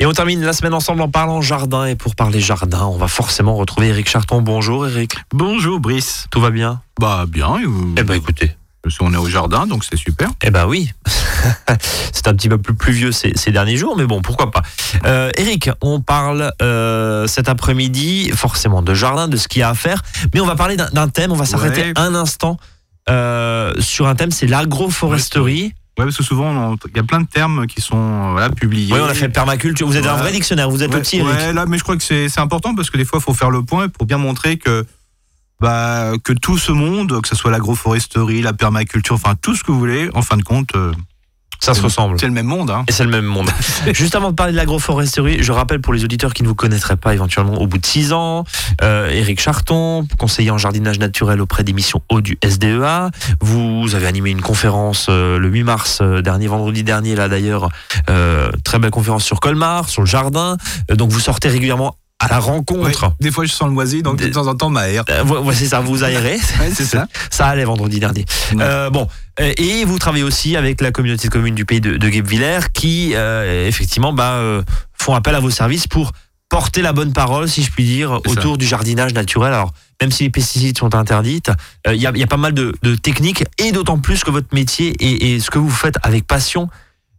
Et on termine la semaine ensemble en parlant jardin. Et pour parler jardin, on va forcément retrouver Eric Charton. Bonjour Eric. Bonjour Brice. Tout va bien? Bah bien. et vous- Eh ben écoutez. Parce qu'on est au jardin, donc c'est super. Eh ben oui. C'est un petit peu plus pluvieux ces, ces derniers jours, mais bon, pourquoi pas. Euh, Eric, on parle euh, cet après-midi forcément de jardin, de ce qu'il y a à faire, mais on va parler d'un- d'un thème. On va s'arrêter Ouais. un instant euh, sur un thème, c'est l'agroforesterie. Ouais, parce que souvent, il y a plein de termes qui sont euh, voilà, publiés. Oui, on a fait permaculture. Vous êtes un vrai dictionnaire. Vous êtes ouais, le petit ouais, là, mais je crois que c'est c'est important parce que des fois, il faut faire le point pour bien montrer que bah, que tout ce monde, que ce soit l'agroforesterie, la permaculture, enfin tout ce que vous voulez, en fin de compte, euh, Ça se ressemble. c'est le même monde. Hein. Et c'est le même monde. Juste avant de parler de l'agroforesterie, je rappelle pour les auditeurs qui ne vous connaîtraient pas éventuellement au bout de six ans, euh, Éric Charton, conseiller en jardinage naturel auprès des missions eau du SDEA. Vous avez animé une conférence euh, le 8 mars euh, dernier, vendredi dernier, là d'ailleurs, euh, très belle conférence sur Colmar, sur le jardin. Donc vous sortez régulièrement à la rencontre. Ouais, des fois, je sens le moisi, donc de temps en temps, ma air. Euh, voici ça, vous aérez. Ouais, c'est ça. Ça allait vendredi dernier. Ouais. Euh, bon, euh, et vous travaillez aussi avec la communauté de communes du pays de, de Guebwiller qui, euh, effectivement, bah, font appel à vos services pour porter la bonne parole, si je puis dire, C'est ça. autour du jardinage naturel. Alors, même si les pesticides sont interdites, il y, a, il y a pas mal de, de techniques et d'autant plus que votre métier et, et ce que vous faites avec passion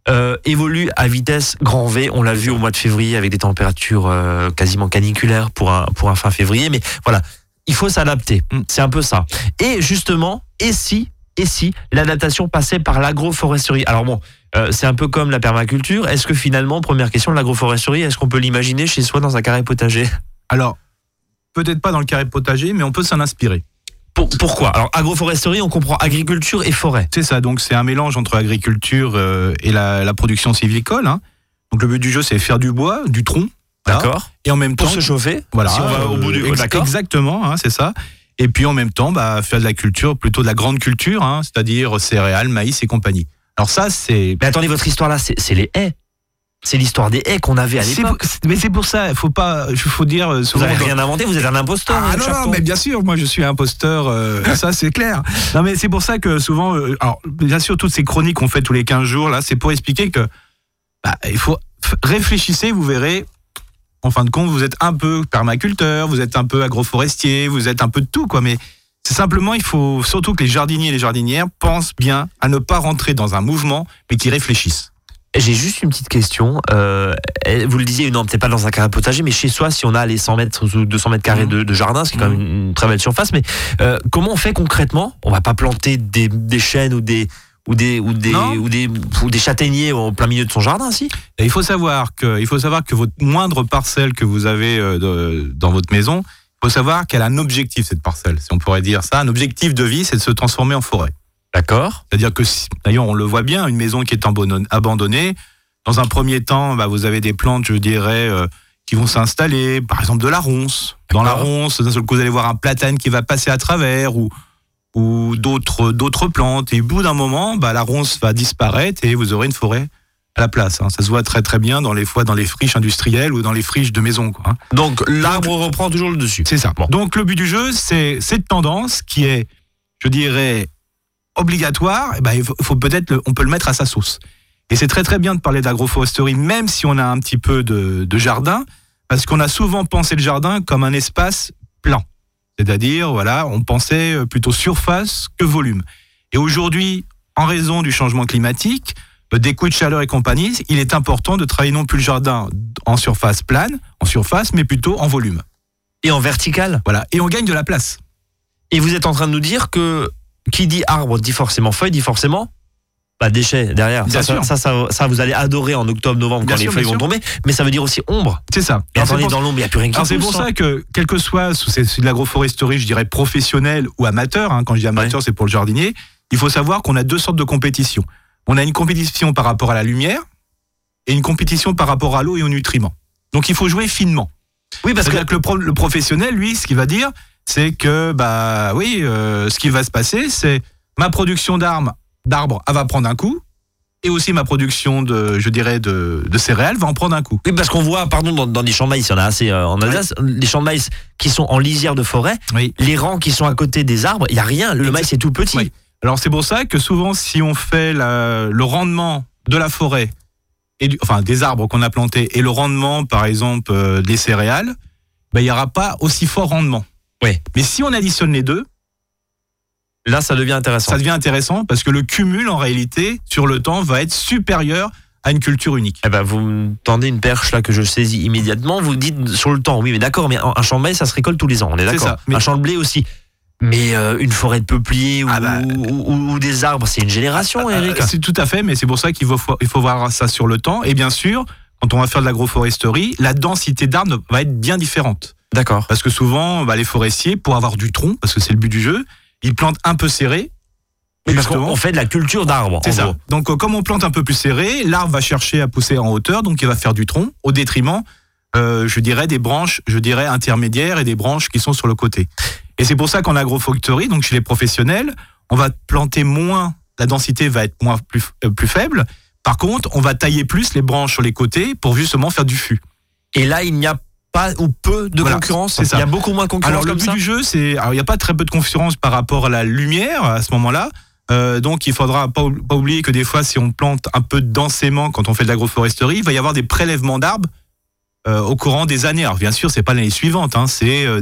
euh, évolue à vitesse grand V. On l'a vu au mois de février avec des températures euh, quasiment caniculaires pour un, pour un fin février. Mais voilà, il faut s'adapter. Mm. C'est un peu ça. Et justement, et si, et si l'adaptation passait par l'agroforesterie? Alors bon, euh, c'est un peu comme la permaculture. Est-ce que finalement, première question, l'agroforesterie, est-ce qu'on peut l'imaginer chez soi dans un carré potager? Alors, peut-être pas dans le carré potager, mais on peut s'en inspirer. Pour- Pourquoi? Alors agroforesterie, on comprend agriculture et forêt. C'est ça, donc c'est un mélange entre agriculture euh, et la, la production sylvicole. hein. Donc le but du jeu, c'est faire du bois, du tronc. D'accord Et en même temps, Pour se chauffer voilà, Si on va au bout du. euh, ex- Exactement, hein, c'est ça. Et puis en même temps, bah, faire de la culture, plutôt de la grande culture, hein, c'est-à-dire céréales, maïs et compagnie. Alors ça, c'est. Mais attendez, votre histoire là, c'est les haies. C'est l'histoire des haies qu'on avait à l'époque. Mais c'est pour ça, il faut pas, faut dire euh, Vous souvent. n'avez dans- rien inventé, vous êtes un imposteur. Ah non, mais bien sûr, moi je suis imposteur, euh, ça c'est clair. Non mais c'est pour ça que souvent, euh, alors bien sûr toutes ces chroniques qu'on fait tous les 15 jours là, c'est pour expliquer que bah, il faut réfléchissez, vous verrez. En fin de compte, vous êtes un peu permaculteur, vous êtes un peu agroforestier, vous êtes un peu de tout quoi. Mais c'est simplement, il faut surtout que les jardiniers et les jardinières pensent bien à ne pas rentrer dans un mouvement, mais qu'ils réfléchissent. J'ai juste une petite question. Euh, vous le disiez, non, peut-être pas dans un carré potager, mais chez soi, si on a les 100 mètres ou 200 mètres carrés Mhm. de, de jardin, ce qui est quand même une, une très belle surface, mais euh, comment on fait concrètement? On va pas planter des, des chênes ou des ou des ou des ou des ou des châtaigniers au plein milieu de son jardin, si? Et il faut savoir que, il faut savoir que votre moindre parcelle que vous avez euh, de- dans votre maison, il faut savoir qu'elle a un objectif cette parcelle, si on pourrait dire ça. Un objectif de vie, c'est de se transformer en forêt. D'accord. C'est-à-dire que, si- d'ailleurs, on le voit bien, une maison qui est abandon- abandonnée. Dans un premier temps, bah, vous avez des plantes, je dirais, euh, qui vont s'installer, par exemple de la ronce. Dans la ronce, d'un seul coup, vous allez voir un platane qui va passer à travers ou ou d'autres d'autres plantes. Et au bout d'un moment, bah, la ronce va disparaître et vous aurez une forêt à la place. hein. Ça se voit très très bien dans les fois dans les friches industrielles ou dans les friches de maison. Quoi, hein. Donc l'arbre reprend toujours le dessus. C'est ça. Bon. Donc le but du jeu, c'est cette tendance qui est, je dirais, obligatoire. eh ben, il faut, faut peut-être, on peut le mettre à sa sauce. Et c'est très très bien de parler d'agroforesterie, même si on a un petit peu de, de jardin, parce qu'on a souvent pensé le jardin comme un espace plan. C'est-à-dire, voilà, on pensait euh, plutôt surface que volume. Et aujourd'hui, en raison du changement climatique, des coups de chaleur et compagnie, il est important de travailler non plus le jardin en surface plane, en surface, mais plutôt en volume. Et en vertical? Voilà. Et on gagne de la place. Et vous êtes en train de nous dire que qui dit arbre dit forcément feuille, dit forcément bah, déchets derrière. Bien ça, sûr. ça, ça, ça, ça, vous allez adorer en octobre, novembre Bien quand sûr, les feuilles vont sûr. tomber. Mais ça veut dire aussi ombre. C'est ça. Et attendez, dans l'ombre, il n'y a plus rien qui c'est pour hein. ça que, quel que soit, c'est de l'agroforesterie, je dirais professionnel ou amateur, hein, quand je dis amateur, c'est pour le jardinier, il faut savoir qu'on a deux sortes de compétitions. On a une compétition par rapport à la lumière et une compétition par rapport à l'eau et aux nutriments. Donc il faut jouer finement. Oui, parce que que le, pro- le professionnel, lui, ce qu'il va dire, c'est que, bah oui, euh, ce qui va se passer, c'est ma production d'armes, d'arbres, va prendre un coup, et aussi ma production de, je dirais, de, de céréales va en prendre un coup. Oui, parce qu'on voit, pardon, dans, dans des champs de maïs, il y en a assez euh, en Alsace, les champs de maïs qui sont en lisière de forêt, Oui. les rangs qui sont à côté des arbres, il n'y a rien. Le maïs est tout petit. Oui. Alors c'est pour ça que souvent, si on fait la- le rendement de la forêt et du- enfin des arbres qu'on a plantés et le rendement, par exemple, euh, des céréales, ben, il n'y aura pas aussi fort rendement. Ouais. Mais si on additionne les deux, Là, ça devient intéressant. ça devient intéressant parce que le cumul, en réalité, sur le temps, va être supérieur à une culture unique. Eh ben, vous me tendez une perche là que je saisis immédiatement. Vous dites sur le temps, oui, mais d'accord, mais un champ de maïs, ça se récolte tous les ans, on est d'accord. mais- Un champ de blé aussi. Mais euh, une forêt de peupliers ou, Ah bah, ou- ou- ou des arbres, c'est une génération, Eric. Euh, C'est tout à fait, mais c'est pour ça qu'il faut, il faut voir ça sur le temps. Et bien sûr, quand on va faire de l'agroforesterie, la densité d'arbres va être bien différente. D'accord. Parce que souvent, bah, les forestiers, pour avoir du tronc, parce que c'est le but du jeu, ils plantent un peu serré. Oui, parce qu'on on fait de la culture d'arbres. C'est ça. gros. Donc, euh, comme on plante un peu plus serré, l'arbre va chercher à pousser en hauteur, donc il va faire du tronc, au détriment, euh, je dirais, des branches, je dirais, intermédiaires et des branches qui sont sur le côté. Et c'est pour ça qu'en agroforesterie, donc chez les professionnels, on va planter moins, la densité va être moins plus, euh, plus faible. Par contre, on va tailler plus les branches sur les côtés pour justement faire du fût. Et là, il n'y a pas ou peu de Voilà, concurrence. c'est ça. Il y a beaucoup moins de concurrence Alors le but ça. du jeu, c'est, alors il n'y a pas très peu de concurrence par rapport à la lumière à ce moment-là. Euh, donc il faudra pas, ou- pas oublier que des fois, si on plante un peu densément quand on fait de l'agroforesterie, il va y avoir des prélèvements d'arbres euh, au courant des années. Alors bien sûr, c'est pas l'année suivante, hein, c'est euh,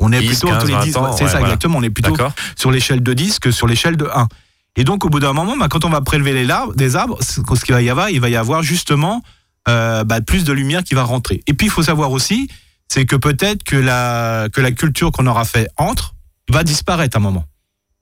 on est 10, plutôt 15, tous les 20 10, ans, ouais, c'est ouais, ça voilà. exactement. On est plutôt sur l'échelle de 10 que sur l'échelle de 1. Et donc, au bout d'un moment, bah, quand on va prélever les arbres, des arbres, ce ce qu'il va y avoir, il va y avoir justement euh, bah, plus de lumière qui va rentrer. Et puis, il faut savoir aussi, c'est que peut-être que la, que la culture qu'on aura fait entre va disparaître à un moment,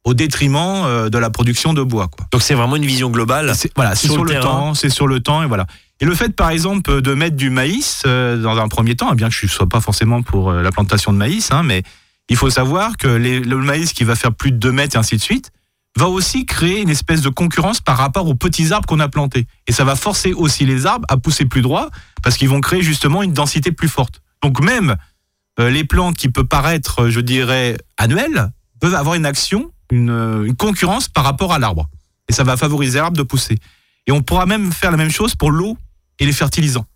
au détriment euh, de la production de bois. Quoi. Donc c'est vraiment une vision globale. Voilà, c'est Sur sur, le temps, c'est sur le temps et voilà. Et le fait, par exemple, de mettre du maïs euh, dans un premier temps, eh bien que je ne sois pas forcément pour la plantation de maïs, hein, mais il faut savoir que les- le maïs qui va faire plus de 2 mètres et ainsi de suite va aussi créer une espèce de concurrence par rapport aux petits arbres qu'on a plantés. Et ça va forcer aussi les arbres à pousser plus droit parce qu'ils vont créer justement une densité plus forte. Donc même euh, les plantes qui peuvent paraître, je dirais, annuelles, peuvent avoir une action, une, euh, une concurrence par rapport à l'arbre. Et ça va favoriser l'arbre de pousser. Et on pourra même faire la même chose pour l'eau et les fertilisants.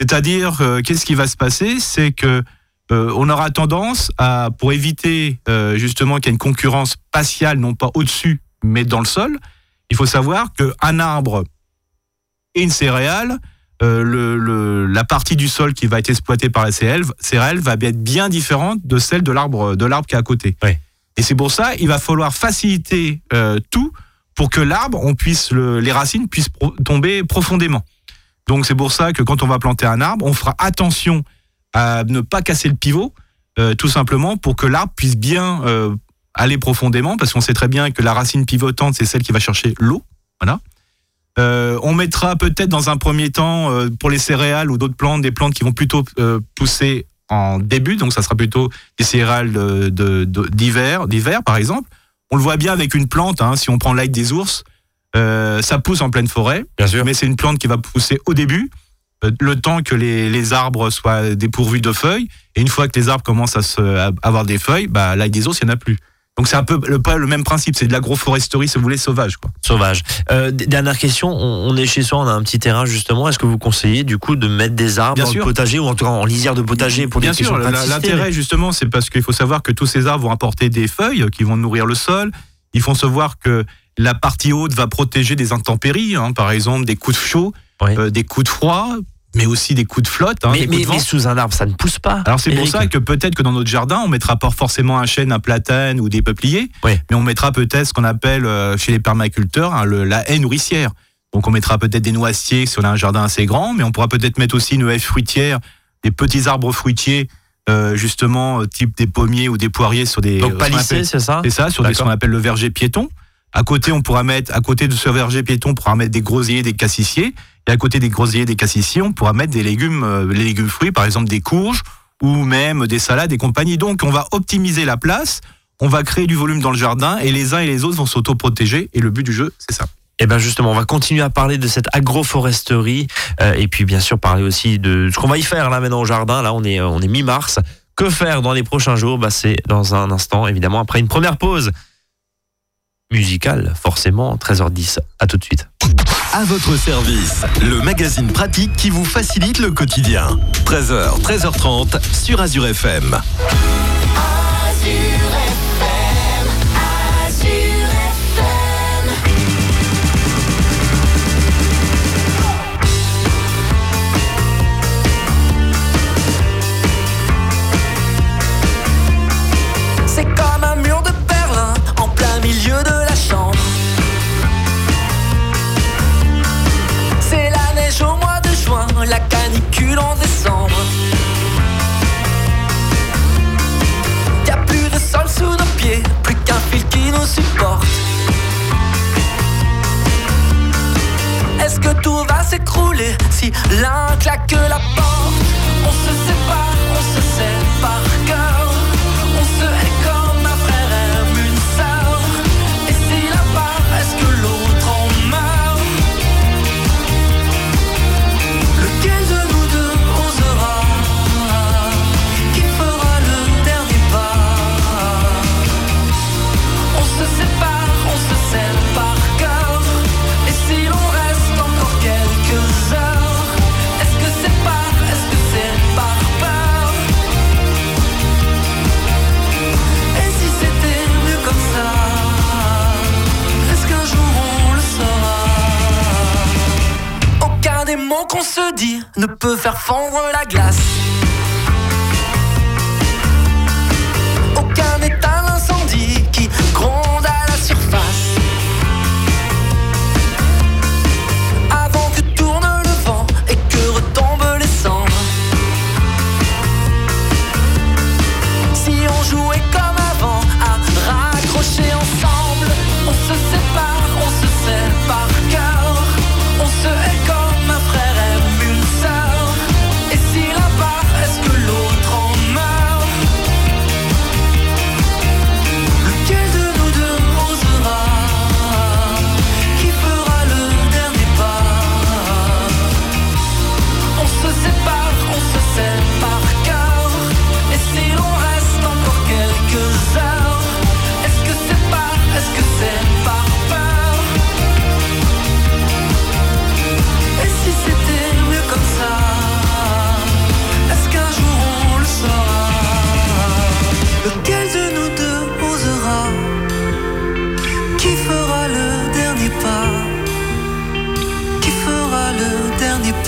C'est-à-dire, euh, qu'est-ce qui va se passer? C'est que euh, on aura tendance à, pour éviter euh, justement qu'il y ait une concurrence spatiale, non pas au-dessus, mais dans le sol, il faut savoir qu'un arbre et une céréale, euh, le, le- la partie du sol qui va être exploitée par la céréale, va être bien différente de celle de l'arbre de l'arbre qui est à côté. Et c'est pour ça il va falloir faciliter tout pour que l'arbre, on puisse le- les racines puissent pro- tomber profondément. Donc c'est pour ça que quand on va planter un arbre, on fera attention à ne pas casser le pivot, euh, tout simplement pour que l'arbre puisse bien euh, aller profondément, parce qu'on sait très bien que la racine pivotante, c'est celle qui va chercher l'eau. Voilà. Euh, on mettra peut-être dans un premier temps euh, pour les céréales ou d'autres plantes, des plantes qui vont plutôt euh, pousser en début, donc ça sera plutôt des céréales de- de- de- d'hiver, d'hiver par exemple. On le voit bien avec une plante, hein, si on prend l'ail des ours, euh, ça pousse en pleine forêt, Bien sûr. mais c'est une plante qui va pousser au début, euh, le temps que les, les arbres soient dépourvus de feuilles, et une fois que les arbres commencent à, se, à avoir des feuilles, bah, l'ail des ours, il n'y en a plus. Donc c'est un peu le, pas le même principe, c'est de l'agroforesterie, si vous voulez, sauvage. Quoi. Sauvage. Euh, dernière question, on, on est chez soi, on a un petit terrain justement. Est-ce que vous conseillez du coup de mettre des arbres Bien dans sûr. le potager ou en tout cas en lisière de potager pour Bien des sûr, l'intérêt justement, c'est parce qu'il faut savoir que tous ces arbres vont apporter des feuilles qui vont nourrir le sol. Il faut savoir que la partie haute va protéger des intempéries, hein, par exemple des coups de chaud, Oui. euh, des coups de froid, mais aussi des coups de flotte, hein, mais, des coups mais- de vent. mais sous un arbre, ça ne pousse pas. Alors c'est pour ça que peut-être que dans notre jardin, on mettra pas forcément un chêne, un platane ou des peupliers, Oui. mais on mettra peut-être ce qu'on appelle euh, chez les permaculteurs hein, le- la haie nourricière. Donc on mettra peut-être des noisetiers si on a un jardin assez grand, mais on pourra peut-être mettre aussi une haie fruitière, des petits arbres fruitiers, euh, justement type des pommiers ou des poiriers sur des. Donc ce qu'on palissé, appelle- c'est ça? C'est ça, sur des, ce qu'on appelle le verger piéton. À côté, on pourra mettre, à côté de ce verger piéton, on pourra mettre des groseilliers, des cassissiers. Et à côté des groseilliers, des cassissiers, on pourra mettre des légumes, euh, les légumes fruits, par exemple des courges ou même des salades et compagnie. Donc, on va optimiser la place, on va créer du volume dans le jardin et les uns et les autres vont s'auto-protéger. Et le but du jeu, c'est ça. Et bien justement, on va continuer à parler de cette agroforesterie euh, et puis bien sûr parler aussi de ce qu'on va y faire là maintenant au jardin. Là, on est, on est mi-mars. Que faire dans les prochains jours? Bah, C'est dans un instant, évidemment, après une première pause musicale, forcément, 13h10. À tout de suite. À votre service, le magazine pratique qui vous facilite le quotidien. 13h, 13h30 sur Azure FM. canicule nous supporte. Est-ce que tout va s'écrouler si l'un claque fondre la glace.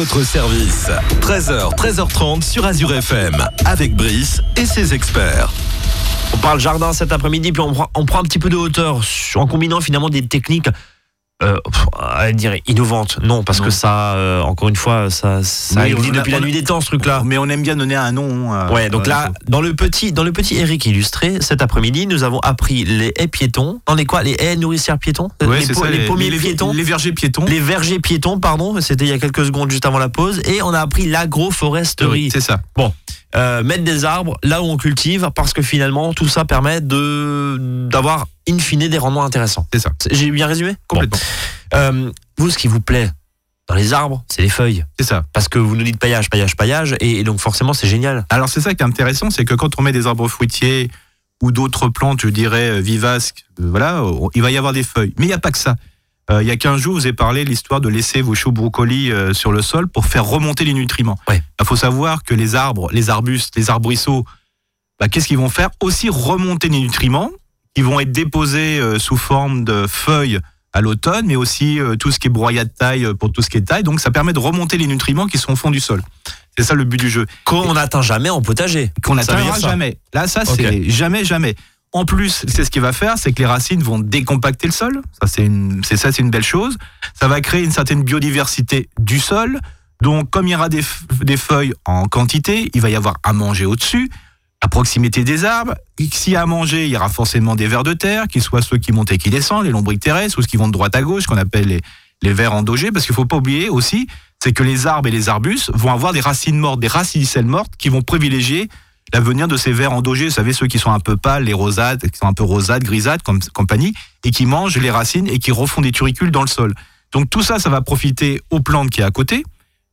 votre service. 13h, 13h30 sur Azure FM. Avec Brice et ses experts. On parle jardin cet après-midi, puis on prend, on prend un petit peu de hauteur en combinant finalement des techniques. Euh, pff, à dire innovantes, non, parce Non. que ça, euh, encore une fois, ça, ça Oui, existe a- depuis la nuit des temps, ce truc-là. Mais on aime bien donner un nom. euh, Ouais, donc là, dans le petit, dans le petit Eric illustré, cet après-midi, nous avons appris les haies piétons. On est quoi Les haies nourricières piétons? Ouais, les, ça, les pommiers les, piétons? Les vergers piétons. les vergers piétons, pardon, c'était il y a quelques secondes juste avant la pause, et on a appris l'agroforesterie. C'est ça. Euh, mettre des arbres là où on cultive, parce que finalement tout ça permet de d'avoir in fine des rendements intéressants. C'est ça. J'ai bien résumé Complètement. Bon. Euh, vous, ce qui vous plaît dans les arbres, c'est les feuilles, C'est ça. parce que vous nous dites paillage, paillage, paillage, et, et donc forcément c'est génial. Alors c'est ça qui est intéressant, c'est que quand on met des arbres fruitiers ou d'autres plantes, je dirais euh, vivaces, euh, voilà, il va y avoir des feuilles. Mais il n'y a pas que ça. Euh, il y a 15 jours, je vous ai parlé de l'histoire de laisser vos choux brocolis euh, sur le sol pour faire remonter les nutriments. Ouais. Il faut savoir que les arbres, les arbustes, les arbrisseaux, bah, qu'est-ce qu'ils vont faire? Aussi remonter les nutriments qui vont être déposés euh, sous forme de feuilles à l'automne, mais aussi euh, tout ce qui est broyat de taille euh, pour tout ce qui est taille. Donc ça permet de remonter les nutriments qui sont au fond du sol. C'est ça le but du jeu Qu'on n'atteint jamais en potager. qu'on n'atteindra jamais. Là, ça, c'est jamais, jamais. En plus, c'est ce qu'il va faire, c'est que les racines vont décompacter le sol. Ça, c'est une, c'est ça, c'est une belle chose. Ça va créer une certaine biodiversité du sol. Donc, comme il y aura des, des feuilles en quantité, il va y avoir à manger au-dessus, à proximité des arbres. S'il y a à manger, il y aura forcément des vers de terre, qu'ils soient ceux qui montent et qui descendent, les lombriques terrestres, ou ceux qui vont de droite à gauche, qu'on appelle les, les vers endogés, parce qu'il faut pas oublier aussi, c'est que les arbres et les arbustes vont avoir des racines mortes, des racinicelles mortes, qui vont privilégier l'avenir de ces vers endogés, vous savez, ceux qui sont un peu pâles, les rosades, qui sont un peu rosades, grisades, comme compagnie, et qui mangent les racines et qui refont des turicules dans le sol. Donc tout ça, ça va profiter aux plantes qui est à côté,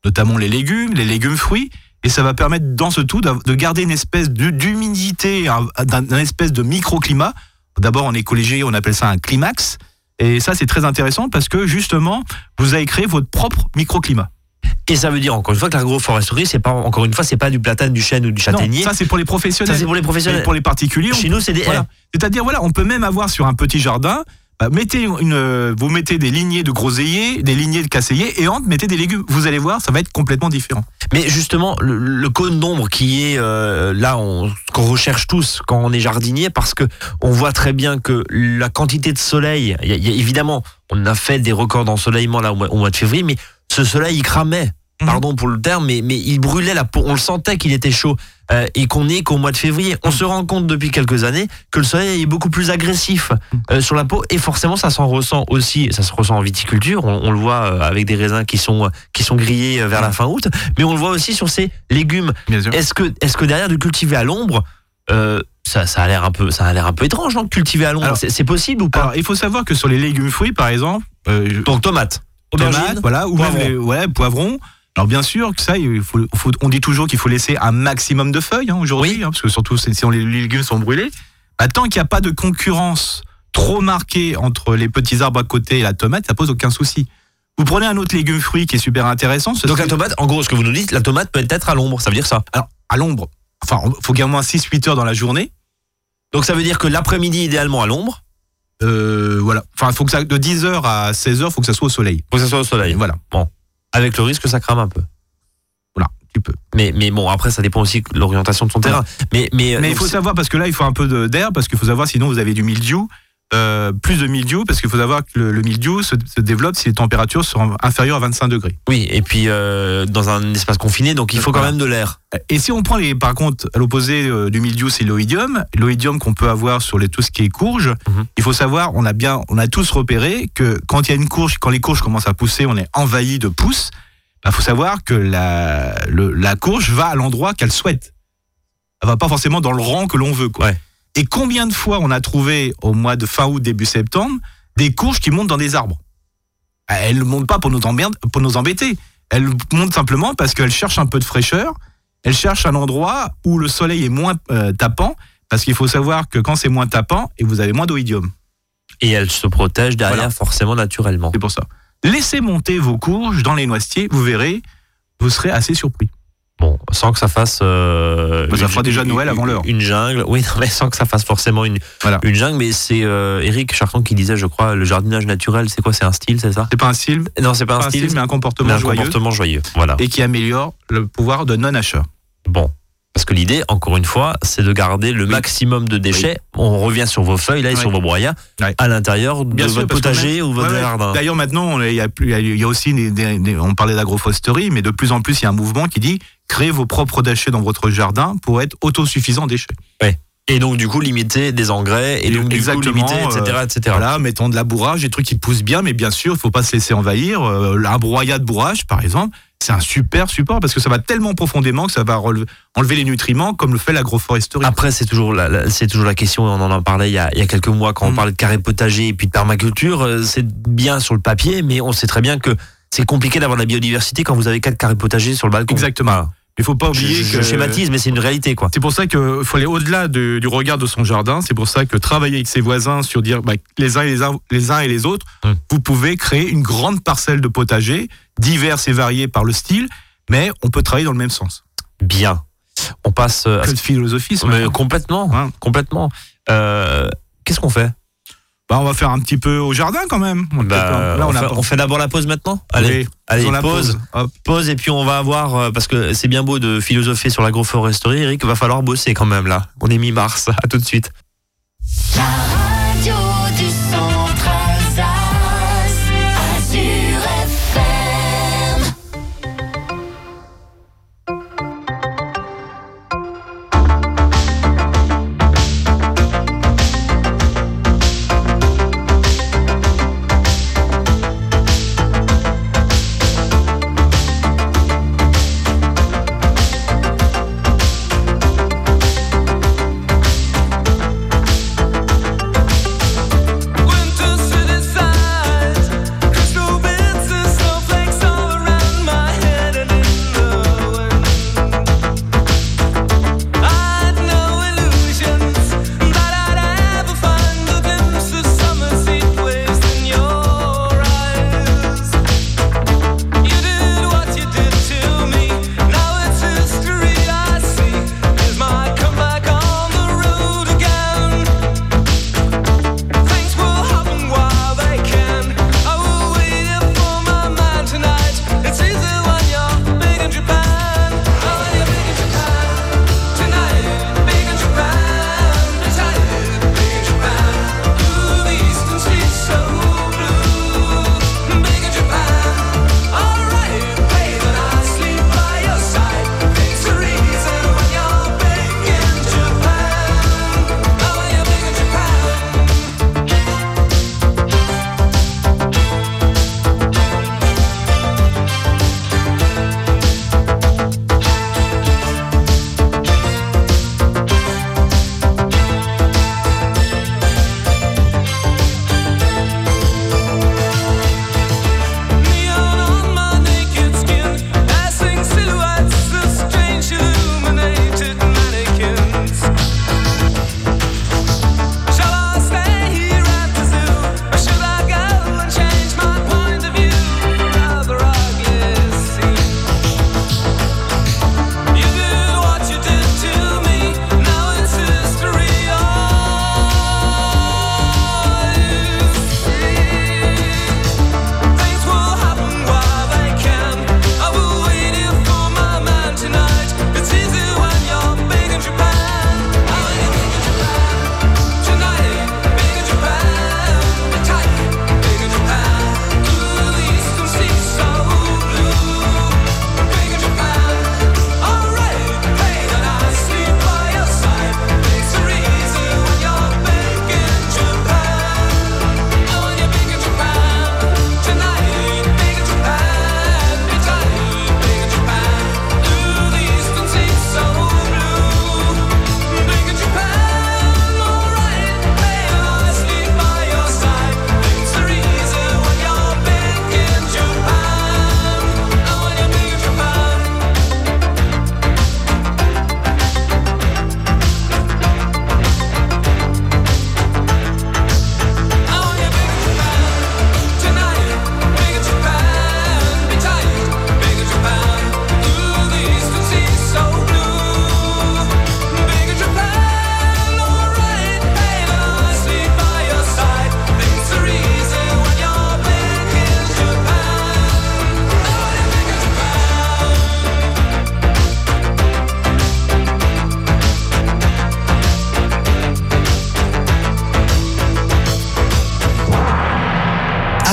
notamment les légumes, les légumes fruits, et ça va permettre dans ce tout de garder une espèce d'humidité, un, espèce de microclimat. D'abord en écologie, on appelle ça un climax, et ça c'est très intéressant parce que justement, vous avez créé votre propre microclimat. Et ça veut dire encore une fois que l'agroforesterie, c'est pas encore une fois, c'est pas du platane, du chêne ou du châtaignier. ça c'est pour les professionnels. Ça c'est pour les professionnels. pour les particuliers. Chez nous, c'est des. C'est-à-dire voilà, on peut même avoir sur un petit jardin. Bah, mettez une, vous mettez des lignées de groseilliers, des lignées de casseilliers et entre mettez des légumes. Vous allez voir, ça va être complètement différent. Mais justement, le, cône d'ombre qui est euh, là, qu'on recherche tous quand on est jardinier, parce que on voit très bien que la quantité de soleil, y a, évidemment, on a fait des records d'ensoleillement là au mois de février, mais ce soleil il cramait. Pardon pour le terme, mais, mais il brûlait la peau. On le sentait qu'il était chaud euh, et qu'on est qu'au mois de février. On se rend compte depuis quelques années que le soleil est beaucoup plus agressif mhm. euh, sur la peau et forcément ça s'en ressent aussi. Ça se ressent en viticulture. On, le voit euh, avec des raisins qui sont qui sont grillés vers la fin août, mais on le voit aussi sur ces légumes. Est-ce que est-ce que derrière de cultiver à l'ombre ça, ça, a l'air un peu, ça a l'air un peu étrange, non, de cultiver à l'ombre. C'est possible ou pas alors, Il faut savoir que sur les légumes fruits, par exemple, donc tomates, tomates, voilà, ou poivron. même ouais, poivrons. Alors bien sûr que ça, il faut, on dit toujours qu'il faut laisser un maximum de feuilles hein, aujourd'hui, hein, parce que surtout si les légumes sont brûlés. Bah, tant qu'il n'y a pas de concurrence trop marquée entre les petits arbres à côté et la tomate, ça pose aucun souci. Vous prenez un autre légume fruit qui est super intéressant. Donc la tomate, en gros, ce que vous nous dites, la tomate peut être à l'ombre, ça veut dire ça Alors à l'ombre, enfin, il faut qu'il y ait au moins 6-8 heures dans la journée. Donc ça veut dire que l'après-midi, idéalement à l'ombre euh, Voilà. Enfin, faut que ça, de 10h à 16h, il faut que ça soit au soleil. Faut que ça soit au soleil. Voilà. Bon. Avec le risque que ça crame un peu. Voilà, tu peux. Mais, mais bon, après, ça dépend aussi de l'orientation de son terrain. Mais, mais, mais il faut savoir, parce que là, il faut un peu d'air, parce qu'il faut savoir, sinon vous avez du mildiou. Euh, plus de mildiou, parce qu'il faut savoir que le, mildiou se, développe si les températures sont inférieures à 25 degrés. Oui, et puis euh, dans un espace confiné, donc il faut quand même de l'air. Et si on prend les, par contre, à l'opposé euh, du mildiou, c'est l'oïdium. L'oïdium qu'on peut avoir sur les, tout ce qui est courge. Mhm. Il faut savoir, on a bien, on a tous repéré que quand il y a une courge, quand les courges commencent à pousser, on est envahi de pousses. Il bah, faut savoir que la, la courge va à l'endroit qu'elle souhaite. Elle va pas forcément dans le rang que l'on veut. Quoi. Et combien de fois on a trouvé au mois de fin août, début septembre, des courges qui montent dans des arbres? Bah, Elles ne montent pas pour nous, pour nous embêter. Elles montent simplement parce qu'elles cherchent un peu de fraîcheur. Elles cherchent un endroit où le soleil est moins euh, tapant. Parce qu'il faut savoir que quand c'est moins tapant, et vous avez moins d'oïdium. Et elles se protègent derrière forcément naturellement. C'est pour ça. Laissez monter vos courges dans les noisetiers, vous verrez, vous serez assez surpris. Bon, sans que ça fasse. Euh, ça fera déjà Noël avant l'heure. Une jungle, oui, mais sans que ça fasse forcément une, une jungle. Mais c'est euh, Eric Charton qui disait, je crois, le jardinage naturel, c'est quoi? C'est un style, c'est ça? C'est pas un style? Non, c'est pas, un, style, mais un comportement un joyeux. comportement joyeux, voilà. Et qui améliore le pouvoir de non-achat. Bon, parce que l'idée, encore une fois, c'est de garder le maximum de déchets. On revient sur vos feuilles là et sur vos broyats à l'intérieur de votre potager ou votre jardin. D'ailleurs, maintenant, il y, a, il y a aussi, on parlait d'agroforesterie, mais de plus en plus, il y a un mouvement qui dit créez vos propres déchets dans votre jardin pour être autosuffisant en déchets. Ouais. Et donc, du coup, limiter des engrais et, donc, du coup, limiter, etc., euh, etc. Voilà, mettons de la bourrage, des trucs qui poussent bien, mais bien sûr, il faut pas se laisser envahir. Euh, un broyat de bourrage, par exemple, c'est un super support parce que ça va tellement profondément que ça va enlever les nutriments comme le fait l'agroforesterie. Après, c'est toujours la, c'est toujours la question, on en a parlé il y a, il y a quelques mois quand on mm. parlait de carré potager et puis de permaculture. Euh, c'est bien sur le papier, mais on sait très bien que c'est compliqué d'avoir de la biodiversité quand vous avez quatre carrés potagers sur le balcon. Exactement. Il faut pas oublier je, que. Je schématise, mais c'est une réalité, quoi. C'est pour ça qu'il faut aller au-delà du regard de son jardin. C'est pour ça que travailler avec ses voisins sur dire bah, les, uns et les, uns, les uns et les autres, hum. vous pouvez créer une grande parcelle de potager, diverses et variées par le style, mais on peut travailler dans le même sens. Bien. On passe. Euh, à... de philosophie, mais complètement, hein complètement. Euh, Qu'est-ce qu'on fait? Bah, on va faire un petit peu au jardin quand même. On, bah, on, fait, d'abord la pause maintenant? Allez, allez pause. Pause. et puis on va voir, euh, parce que c'est bien beau de philosopher sur l'agroforesterie, Eric, va falloir bosser quand même là. On est mi-mars, à tout de suite.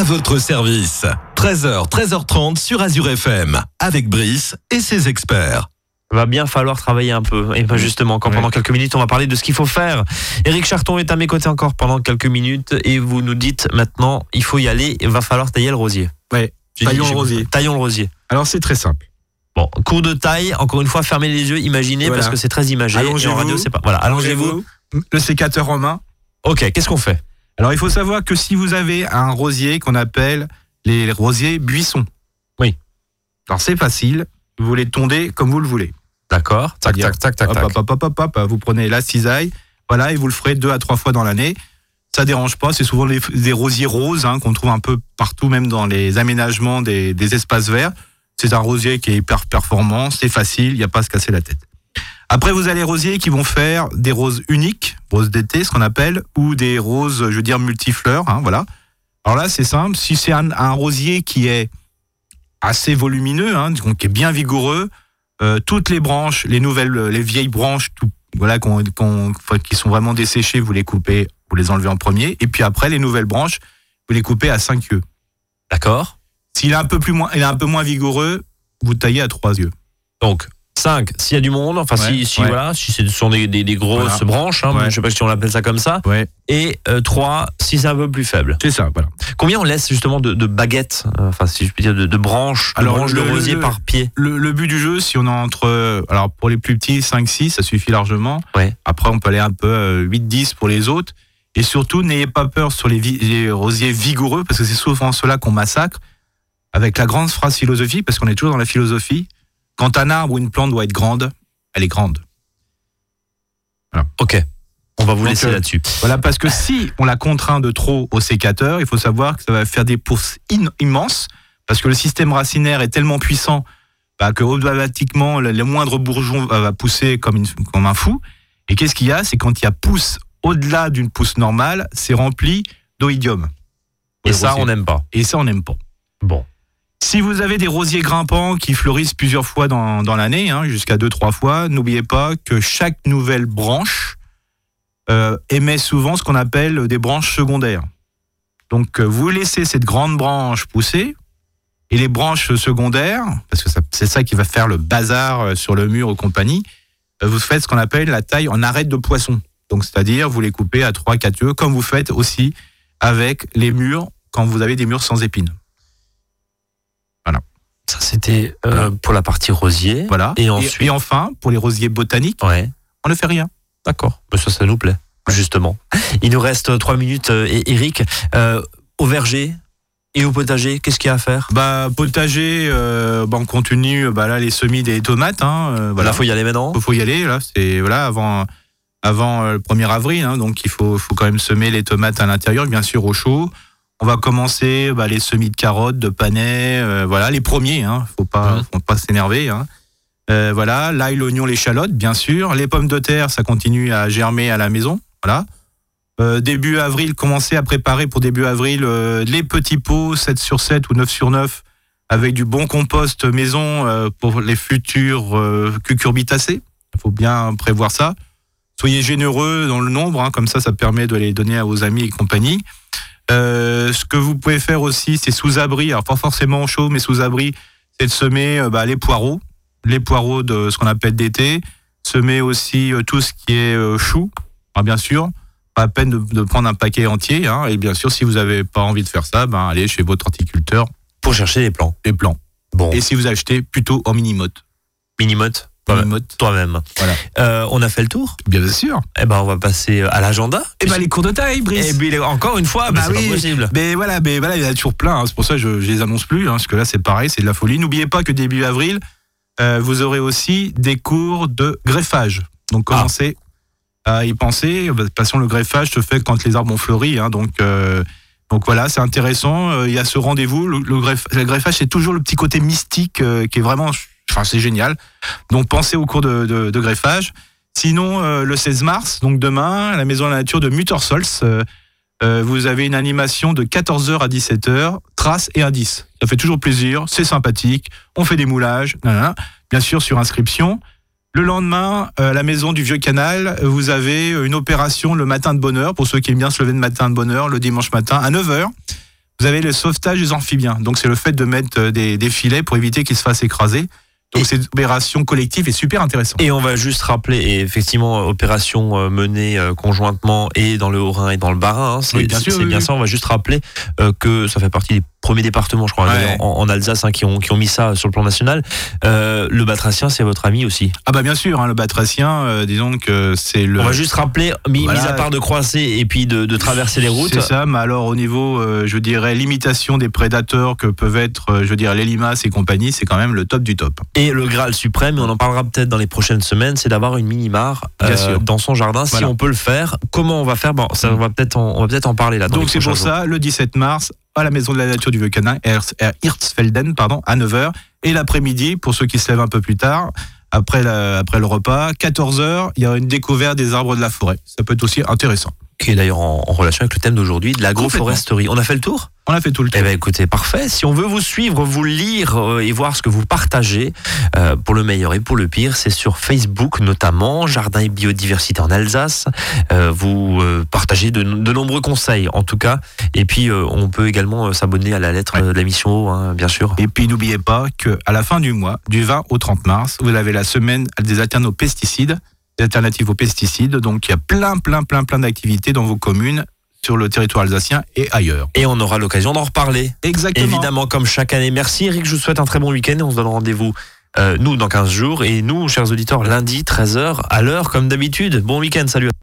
Votre service. 13h, 13h30 sur Azure FM, avec Brice et ses experts. Va bien falloir travailler un peu. Et pas justement, quand Ouais. pendant quelques minutes, on va parler de ce qu'il faut faire. Eric Charton est à mes côtés encore pendant quelques minutes et vous nous dites maintenant, il faut y aller, il va falloir tailler le rosier. Ouais. J'ai Taillons le rosier. Taillons le rosier. Alors c'est très simple. Bon, cours de taille, encore une fois, fermez les yeux, imaginez, Voilà. parce que c'est très imagé. Allongez-vous. radio, c'est pas. Voilà, allongez-vous. Le sécateur en main. Ok, qu'est-ce qu'on fait? Alors il faut savoir que si vous avez un rosier qu'on appelle les rosiers buissons. Oui. Alors c'est facile, vous les tondez comme vous le voulez. D'accord. Tac, tac, tac, tac, hop, tac. hop, hop, hop, hop, hop, vous prenez la cisaille, voilà, et vous le ferez deux à trois fois dans l'année. Ça dérange pas, c'est souvent les- des rosiers roses hein, qu'on trouve un peu partout, même dans les aménagements des, des espaces verts. C'est un rosier qui est hyper performant, c'est facile, il n'y a pas à se casser la tête. Après, vous avez les rosiers qui vont faire des roses uniques, roses d'été, ce qu'on appelle, ou des roses, je veux dire, multifleurs, hein, voilà. Alors là, c'est simple, si c'est un, un rosier qui est assez volumineux, hein, donc qui est bien vigoureux, euh, toutes les branches, les nouvelles, les vieilles branches, tout, voilà, qu'on- enfin, qui sont vraiment desséchées, vous les coupez, vous les enlevez en premier, et puis après les nouvelles branches, vous les coupez à cinq yeux. D'accord. S'il est un peu plus moins, il est un peu moins vigoureux, vous taillez à trois yeux. Donc, 5, s'il y a du monde, enfin, si, Ouais, si, ouais. voilà, si ce sont des, des, des grosses Voilà. branches, hein, Ouais. je sais pas si on l'appelle ça comme ça. Et 3, si c'est un peu plus faible. C'est ça, voilà. Combien on laisse justement de, de baguettes, euh, enfin, si je puis dire, de, de branches, de, Alors, de le- rosier le- par pied? Le, le but du jeu, si on est entre, euh, alors pour les plus petits, 5-6, ça suffit largement. Après, on peut aller un peu euh, 8-10 pour les autres. Et surtout, n'ayez pas peur sur les, les rosiers vigoureux, parce que c'est souvent ceux-là qu'on massacre, avec la grande phrase philosophique, parce qu'on est toujours dans la philosophie. Quand un arbre ou une plante doit être grande, elle est grande. Ok. On va vous Donc, laisser euh, là-dessus. Voilà, parce que si on la contraint de trop au sécateur, il faut savoir que ça va faire des pousses immenses, parce que le système racinaire est tellement puissant bah, que automatiquement le, le moindre bourgeon va, pousser comme, une- comme un fou. Et qu'est-ce qu'il y a? C'est quand il y a pousse au-delà d'une pousse normale, c'est rempli d'oïdium. Et ça, on n'aime pas. Et ça, on n'aime pas. Bon. Si vous avez des rosiers grimpants qui fleurissent plusieurs fois dans, l'année, hein, jusqu'à deux, trois fois, n'oubliez pas que chaque nouvelle branche euh, émet souvent ce qu'on appelle des branches secondaires. Donc euh, vous laissez cette grande branche pousser, et les branches secondaires, parce que c'est ça qui va faire le bazar euh, sur le mur ou compagnie, euh, vous faites ce qu'on appelle la taille en arête de poisson. Donc c'est-à-dire vous les coupez à 3-4 yeux, comme vous faites aussi avec les murs quand vous avez des murs sans épines. Ça, c'était euh, pour la partie rosier. Voilà. Et ensuite et enfin, pour les rosiers botaniques, Ouais. on ne fait rien. D'accord. Mais ça, ça nous plaît. Justement. Il nous reste 3 minutes. euh, et Eric, euh, au verger et au potager, qu'est-ce qu'il y a à faire? Bah potager, euh, bah, on continue. Bah là, les semis des tomates. Hein, euh, voilà, Là, faut y aller maintenant? faut, faut y aller. Là, c'est voilà avant avant euh, le 1er avril. hein, donc il faut faut quand même semer les tomates à l'intérieur, bien sûr au chaud. On va commencer bah, les semis de carottes, de panais, euh, voilà les premiers. Hein, faut pas Mhm. faut pas s'énerver. Hein. Euh, voilà, l'ail, l'oignon, l'échalote, bien sûr. Les pommes de terre, ça continue à germer à la maison. Voilà. Euh, début avril, commencez à préparer pour début avril euh, les petits pots 7 sur 7 ou 9 sur 9 avec du bon compost maison pour les futurs cucurbitacées. Il faut bien prévoir ça. Soyez généreux dans le nombre, hein, comme ça, ça permet de les donner à vos amis et compagnie. Euh, ce que vous pouvez faire aussi, c'est sous abri, alors pas forcément chaud, mais sous abri, c'est de semer euh, bah, les poireaux, les poireaux de ce qu'on appelle d'été, semer aussi euh, tout ce qui est chou, Ah, bien sûr, pas à peine de, de prendre un paquet entier, hein, et bien sûr, si vous n'avez pas envie de faire ça, ben, allez chez votre horticulteur, Pour chercher les plans. les plants. Bon. Et si vous achetez, plutôt en mini-motte. Minimote toi-même. Toi-même. Voilà. Euh, on a fait le tour. bien sûr. Eh ben, on va passer à l'agenda. Et ben les cours de taille, Brice. Et puis, encore une fois, bah, Bah c'est oui. pas possible. Mais voilà, mais voilà, il y en a toujours plein. hein. C'est pour ça que je, je les annonce plus, hein, parce que là c'est pareil, c'est de la folie. N'oubliez pas que début avril, euh, vous aurez aussi des cours de greffage. Donc Ah. commencez à y penser. De toute façon, le greffage se fait quand les arbres ont fleuri. hein. donc, euh, donc voilà, c'est intéressant. Il y a ce rendez-vous. Le, le greff- le greffage, c'est toujours le petit côté mystique qui est vraiment, enfin, c'est génial. Donc pensez au cours de, greffage. Sinon, euh, le 16 mars, donc demain, à la Maison de la Nature de Muttersols, euh, euh, vous avez une animation de 14h à 17h, traces et indices. Ça fait toujours plaisir, c'est sympathique, on fait des moulages, bien sûr sur inscription. Le lendemain, à la maison du Vieux Canal, vous avez une opération le matin de bonne heure, pour ceux qui aiment bien se lever le matin de bonne heure, le dimanche matin à 9h. Vous avez le sauvetage des amphibiens. Donc c'est le fait de mettre des filets pour éviter qu'ils se fassent écraser. Donc cette opération collective est super intéressante. Et on va juste rappeler, et effectivement, opération euh, menée euh, conjointement et dans le Haut-Rhin et dans le Bas-Rhin. hein, c'est Oui, bien sûr, oui, bien oui. ça. On va juste rappeler euh, que ça fait partie des premiers départements, je crois, Ouais. en, en Alsace, hein, qui, ont, qui ont mis ça sur le plan national. Euh, le Batracien, c'est votre ami aussi. Ah bah bien sûr, hein, le batracien, euh, disons que c'est le... On va juste rappeler, mis, Voilà. mis à part de croiser et puis de, de traverser les routes. C'est ça, mais alors au niveau, je dirais, limitation des prédateurs que peuvent être, je dirais, les limaces et compagnie, c'est quand même le top du top. Et le Graal suprême, et on en parlera peut-être dans les prochaines semaines, c'est d'avoir une mini-mare euh, dans son jardin. Si on peut le faire, comment on va faire? Bon, ça, on va peut-être en, on va peut-être en parler là. Donc c'est pour jours. ça, le 17 mars, à la Maison de la Nature du Vieux-Canin, à Hirtsfelden, pardon, à 9h, et l'après-midi, pour ceux qui se lèvent un peu plus tard, après, la- après le repas, 14h, il y a une découverte des arbres de la forêt. Ça peut être aussi intéressant. Qui est d'ailleurs en, en relation avec le thème d'aujourd'hui, de l'agroforesterie. On a fait le tour? On a fait tout le Eh tour. ben écoutez, parfait. Si on veut vous suivre, vous lire euh, et voir ce que vous partagez, euh, pour le meilleur et pour le pire, c'est sur Facebook notamment, Jardin et Biodiversité en Alsace. Euh, vous euh, partagez de, de nombreux conseils en tout cas. Et puis euh, on peut également euh, s'abonner à la lettre Ouais. de la mission, hein, bien sûr. Et puis n'oubliez pas qu'à la fin du mois, du 20 au 30 mars, vous avez la semaine des alternatives aux pesticides, des alternatives aux pesticides. Donc il y a plein, plein, plein, plein d'activités dans vos communes, sur le territoire alsacien et ailleurs. Et on aura l'occasion d'en reparler. Exactement. Évidemment, comme chaque année. Merci Eric, je vous souhaite un très bon week-end et on se donne rendez-vous. euh, nous dans 15 jours et nous, chers auditeurs, lundi 13h à l'heure comme d'habitude. Bon week-end, salut.